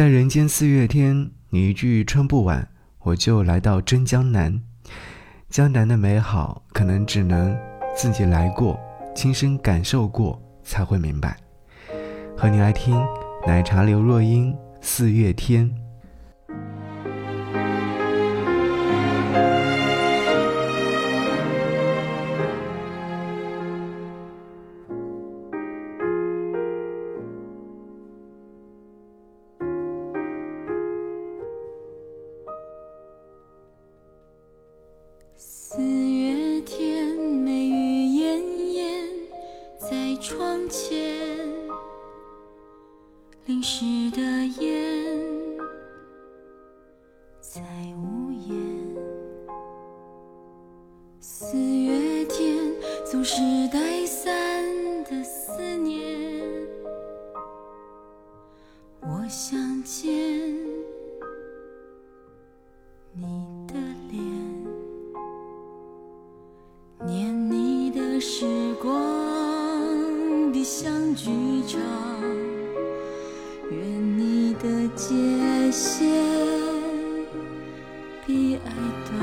在人间四月天，你一句春不晚，我就来到真江南。江南的美好，可能只能自己来过，亲身感受过，才会明白。和你来听奶茶刘若英《四月天》。前，淋湿的夜界限比爱短，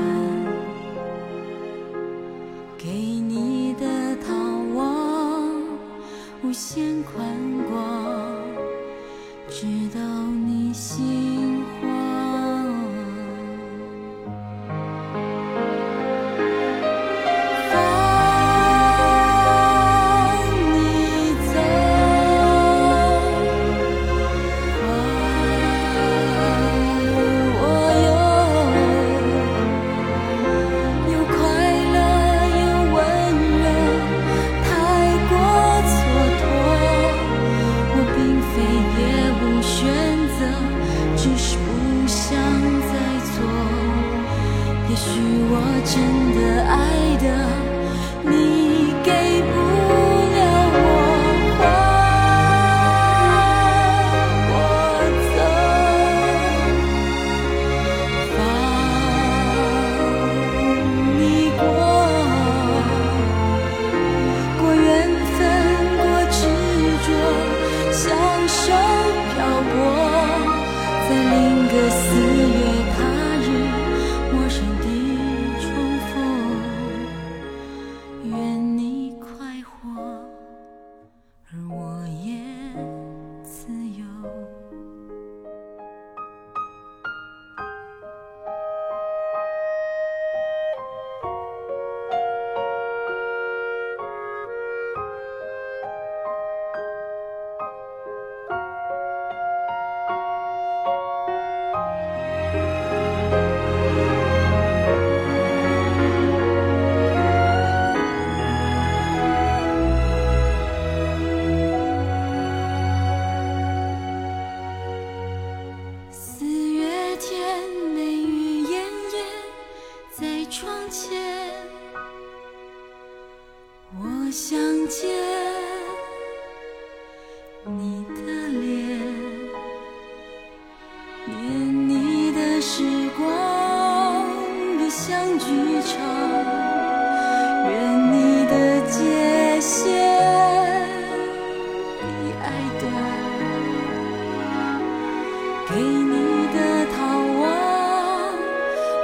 给你的逃亡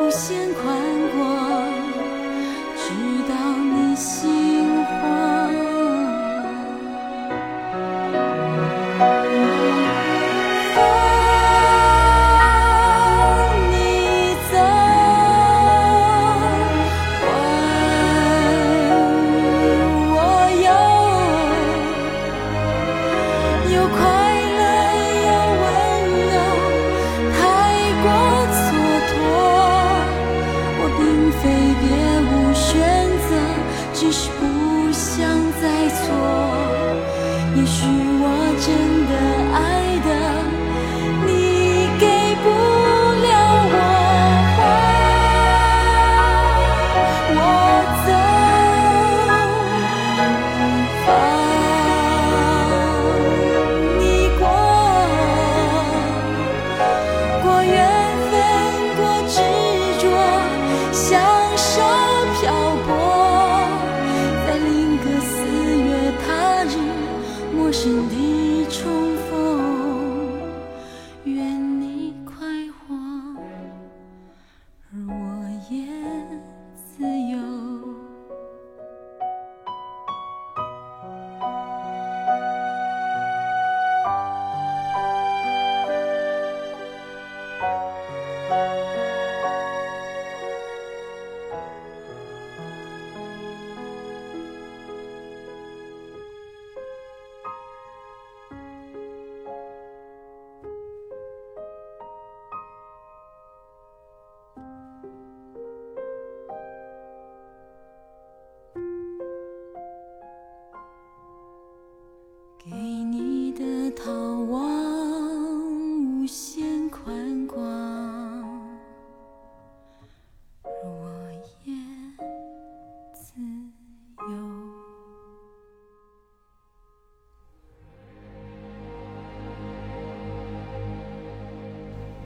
无限在错。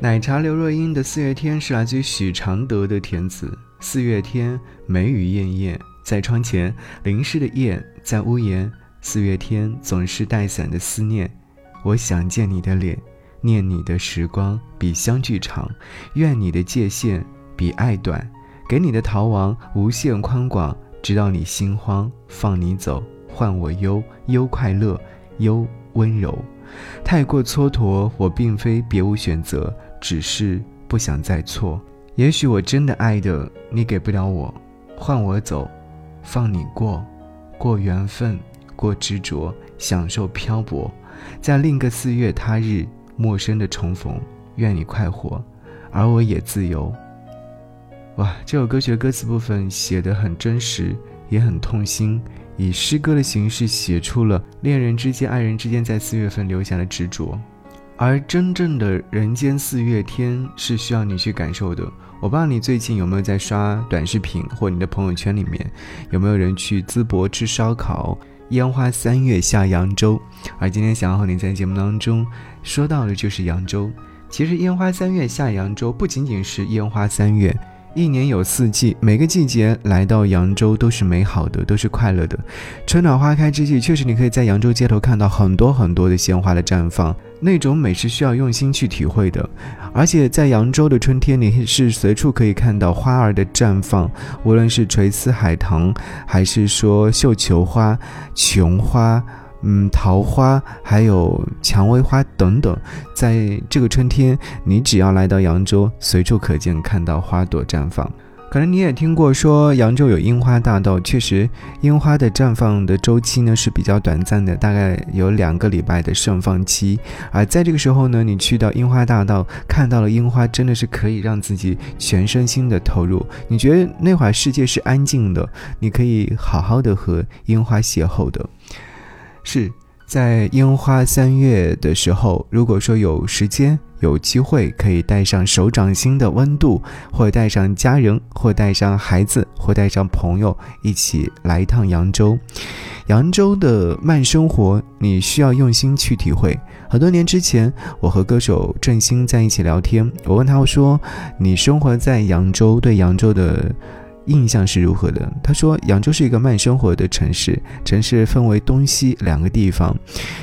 奶茶刘若英的《四月天》是来自于许常德的填词。四月天，梅雨艳艳，在窗前淋湿的夜，在屋檐。四月天总是带伞的思念，我想见你的脸，念你的时光比相聚长，愿你的界限比爱短，给你的逃亡无限宽广，直到你心慌，放你走，换我忧忧快乐，忧温柔。太过蹉跎，我并非别无选择，只是不想再错。也许我真的爱的你给不了我，换我走，放你过，过缘分，过执着，享受漂泊，在另个四月他日，陌生的重逢，愿你快活，而我也自由。哇，这首歌曲的歌词部分写得很真实，也很痛心。以诗歌的形式写出了恋人之间、爱人之间在四月份留下的执着，而真正的人间四月天是需要你去感受的。我不知道你最近有没有在刷短视频，或你的朋友圈里面有没有人去淄博吃烧烤？烟花三月下扬州，而今天想要和你在节目当中说到的就是扬州。其实烟花三月下扬州不仅仅是烟花三月。一年有四季，每个季节来到扬州都是美好的，都是快乐的。春暖花开之际，确实你可以在扬州街头看到很多很多的鲜花的绽放，那种美是需要用心去体会的。而且在扬州的春天，你是随处可以看到花儿的绽放，无论是垂丝海棠，还是说绣球花、琼花。嗯，桃花还有蔷薇花等等，在这个春天，你只要来到扬州，随处可见看到花朵绽放。可能你也听过说扬州有樱花大道，确实，樱花的绽放的周期呢是比较短暂的，大概有两个礼拜的盛放期。而在这个时候呢，你去到樱花大道，看到了樱花，真的是可以让自己全身心的投入。你觉得那会儿世界是安静的，你可以好好的和樱花邂逅的。是在樱花三月的时候，如果说有时间、有机会，可以带上手掌心的温度，或带上家人，或带上孩子，或带上朋友，一起来一趟扬州。扬州的慢生活，你需要用心去体会。很多年之前，我和歌手郑兴在一起聊天，我问他说：“你生活在扬州，对扬州的？”印象是如何的？他说，扬州是一个慢生活的城市，城市分为东西两个地方。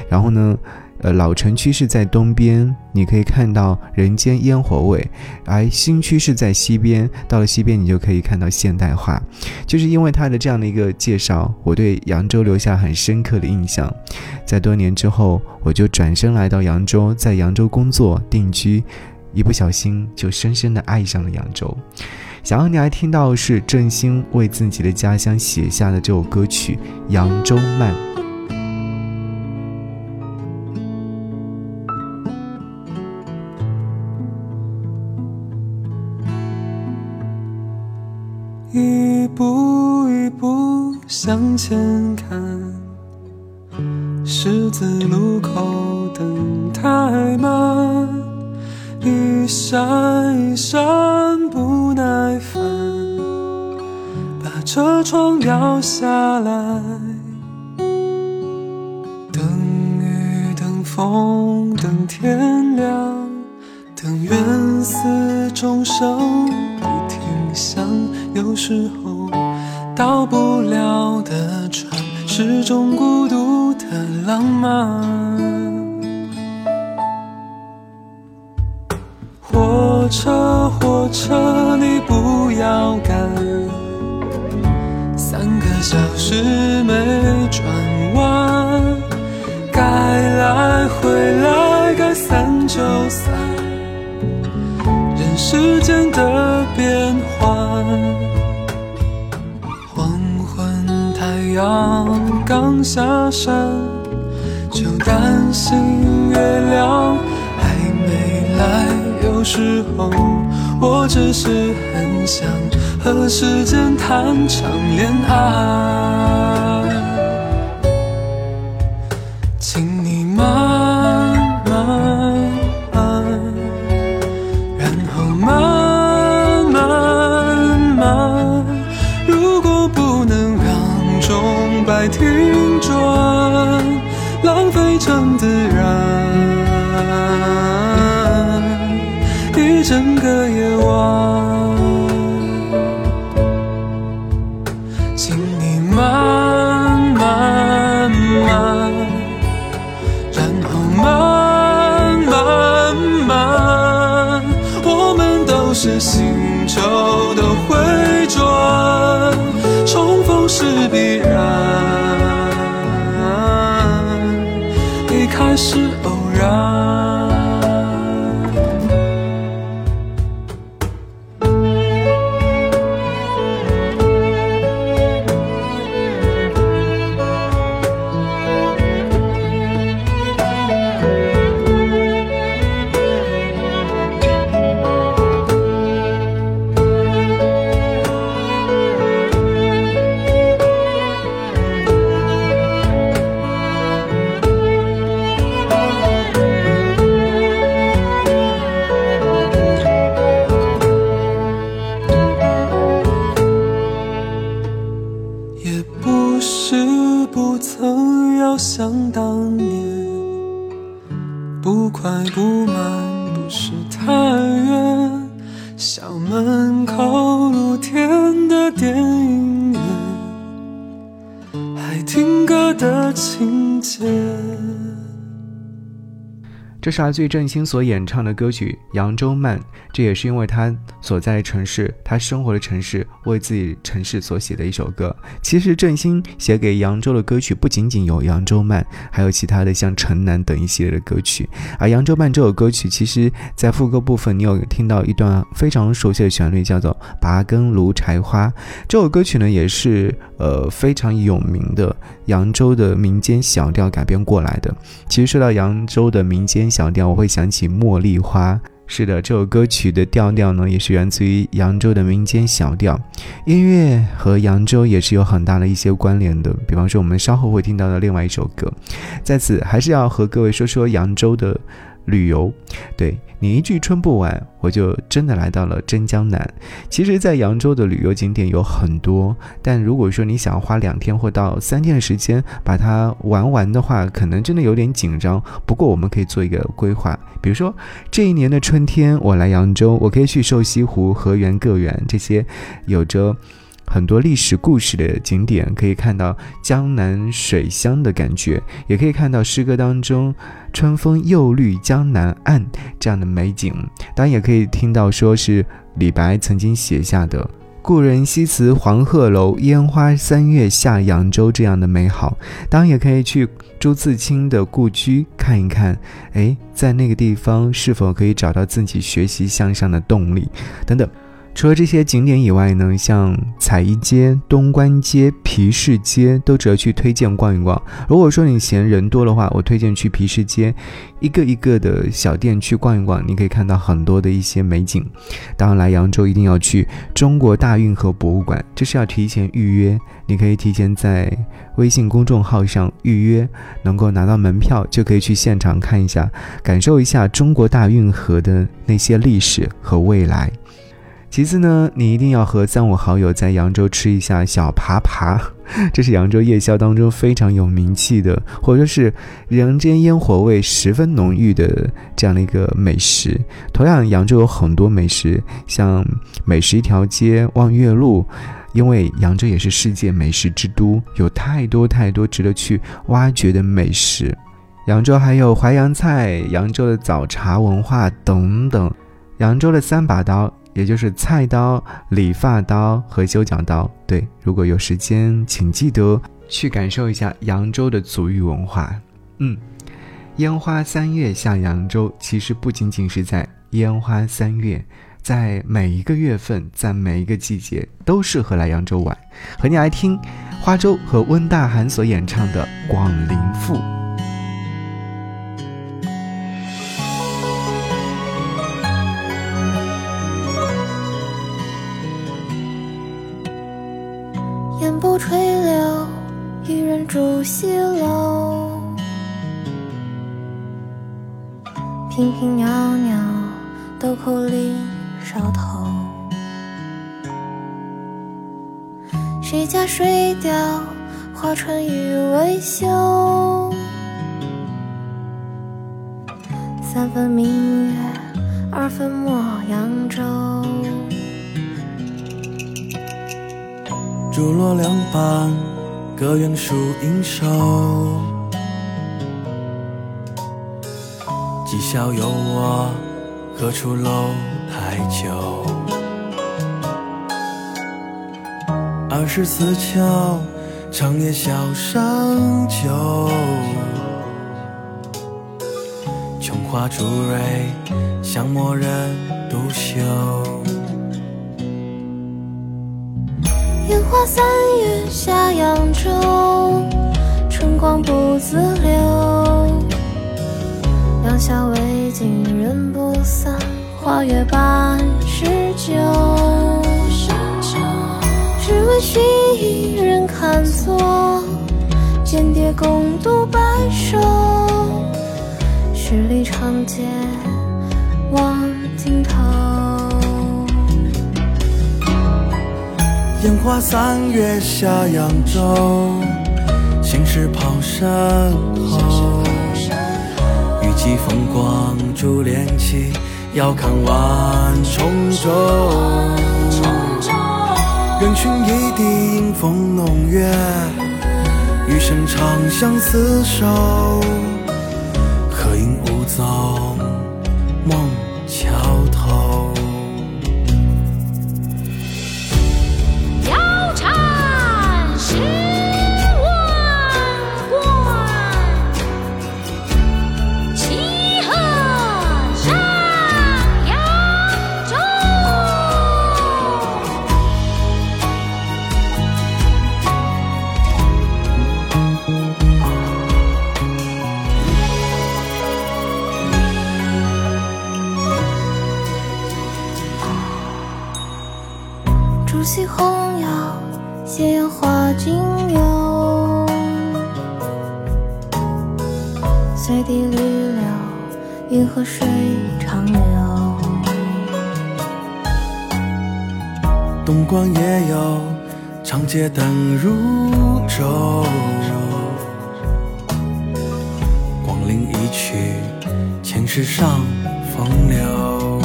然后呢，呃，老城区是在东边，你可以看到人间烟火味；而新区是在西边，到了西边你就可以看到现代化。就是因为他的这样的一个介绍，我对扬州留下很深刻的印象。在多年之后，我就转身来到扬州，在扬州工作定居，一不小心就深深的爱上了扬州。想要你来听到是郑兴为自己的家乡写下的这首歌曲《扬州慢》。一步一步向前看，十字路口等太慢。一闪一闪车窗摇下来，等雨等风等天亮，等缘死终生不停响。有时候到不了的船，是种孤独的浪漫。火车，火车，你不要赶，小时没转弯，该来回来，该散就散，人世间的变幻。黄昏，太阳刚下山，就担心月亮还没来。有时候，我只是很想和时间谈场恋爱，是星球的回转，重逢是必然，离开时这是来自于郑兴所演唱的歌曲《扬州慢》，这也是因为他所在的城市，他生活的城市，为自己城市所写的一首歌。其实振兴写给扬州的歌曲不仅仅有《扬州慢》，还有其他的像《城南》等一系列的歌曲。而《扬州慢》这首歌曲，其实在副歌部分，你有听到一段非常熟悉的旋律，叫做《拔根芦柴花》。这首歌曲呢，也是呃非常有名的扬州的民间小调改编过来的。其实说到扬州的民间小调，我会想起《茉莉花》。是的，这首歌曲的调调呢，也是源自于扬州的民间小调。音乐和扬州也是有很大的一些关联的。比方说，我们稍后会听到的另外一首歌。在此，还是要和各位说说扬州的旅游。对你一句春不晚，我就真的来到了真江南。其实，在扬州的旅游景点有很多，但如果说你想花两天或到三天的时间把它玩完的话，可能真的有点紧张。不过，我们可以做一个规划，比如说这一年的春天，我来扬州，我可以去瘦西湖、河源、个园这些有着。很多历史故事的景点，可以看到江南水乡的感觉，也可以看到诗歌当中“春风又绿江南岸”这样的美景。当然，也可以听到说是李白曾经写下的“故人西辞黄鹤楼，烟花三月下扬州”这样的美好。当然，也可以去朱自清的故居看一看，哎，在那个地方是否可以找到自己学习向上的动力等等。除了这些景点以外呢，像彩衣街、东关街、皮市街都值得去推荐逛一逛。如果说你嫌人多的话，我推荐去皮市街，一个一个的小店去逛一逛，你可以看到很多的一些美景。当然来扬州一定要去中国大运河博物馆，这是要提前预约，你可以提前在微信公众号上预约，能够拿到门票就可以去现场看一下，感受一下中国大运河的那些历史和未来。其次呢，你一定要和三五好友在扬州吃一下小扒扒，这是扬州夜宵当中非常有名气的，或者说是人间烟火味十分浓郁的这样的一个美食。同样，扬州有很多美食，像美食一条街、望月路，因为扬州也是世界美食之都，有太多太多值得去挖掘的美食。扬州还有淮扬菜、扬州的早茶文化等等，扬州的三把刀。也就是菜刀、理发刀和修脚刀。对，如果有时间，请记得去感受一下扬州的足浴文化。嗯，烟花三月下扬州，其实不仅仅是在烟花三月，在每一个月份，在每一个季节都适合来扬州玩。和你来听花粥和温大涵所演唱的《广陵赋》。楼。平平袅袅，豆蔻里梢头。谁家水调，花船雨未休。三分明月，二分莫扬州。竹落两旁，各园树影瘦。今宵有我，何处楼台酒？二十四桥，长夜笑上酒。琼花朱蕊，香墨人独秀。烟花三月下扬州，春光不自留。两小未尽人不散，花月半时酒。只为寻一人看作，间谍共度白首。十里长街望尽头。烟花三月下扬州，心事抛身后。雨季风光珠帘起，遥看万重舟。人寻一地迎风弄月，余生长相厮守。何影无踪，梦随地绿柳，云和水长流。东关也有长街灯如昼，光临一曲，前世上风流。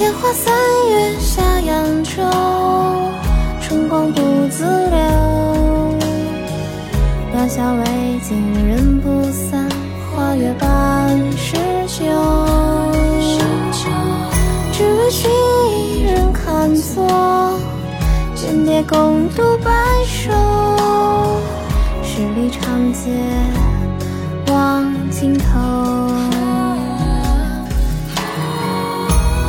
烟花三月下扬州，春光不自留。两小未尽人不散，花月半十九。只为寻一人看作，间谍共度白首。十里长街望尽头。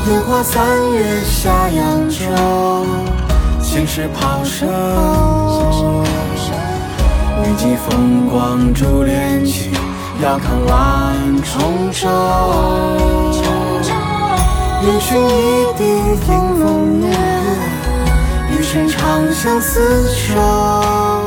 烟花三月下扬州，心事抛身后。雨季风光珠帘起，遥看万重舟。人寻一地迎风月，余生长相厮守。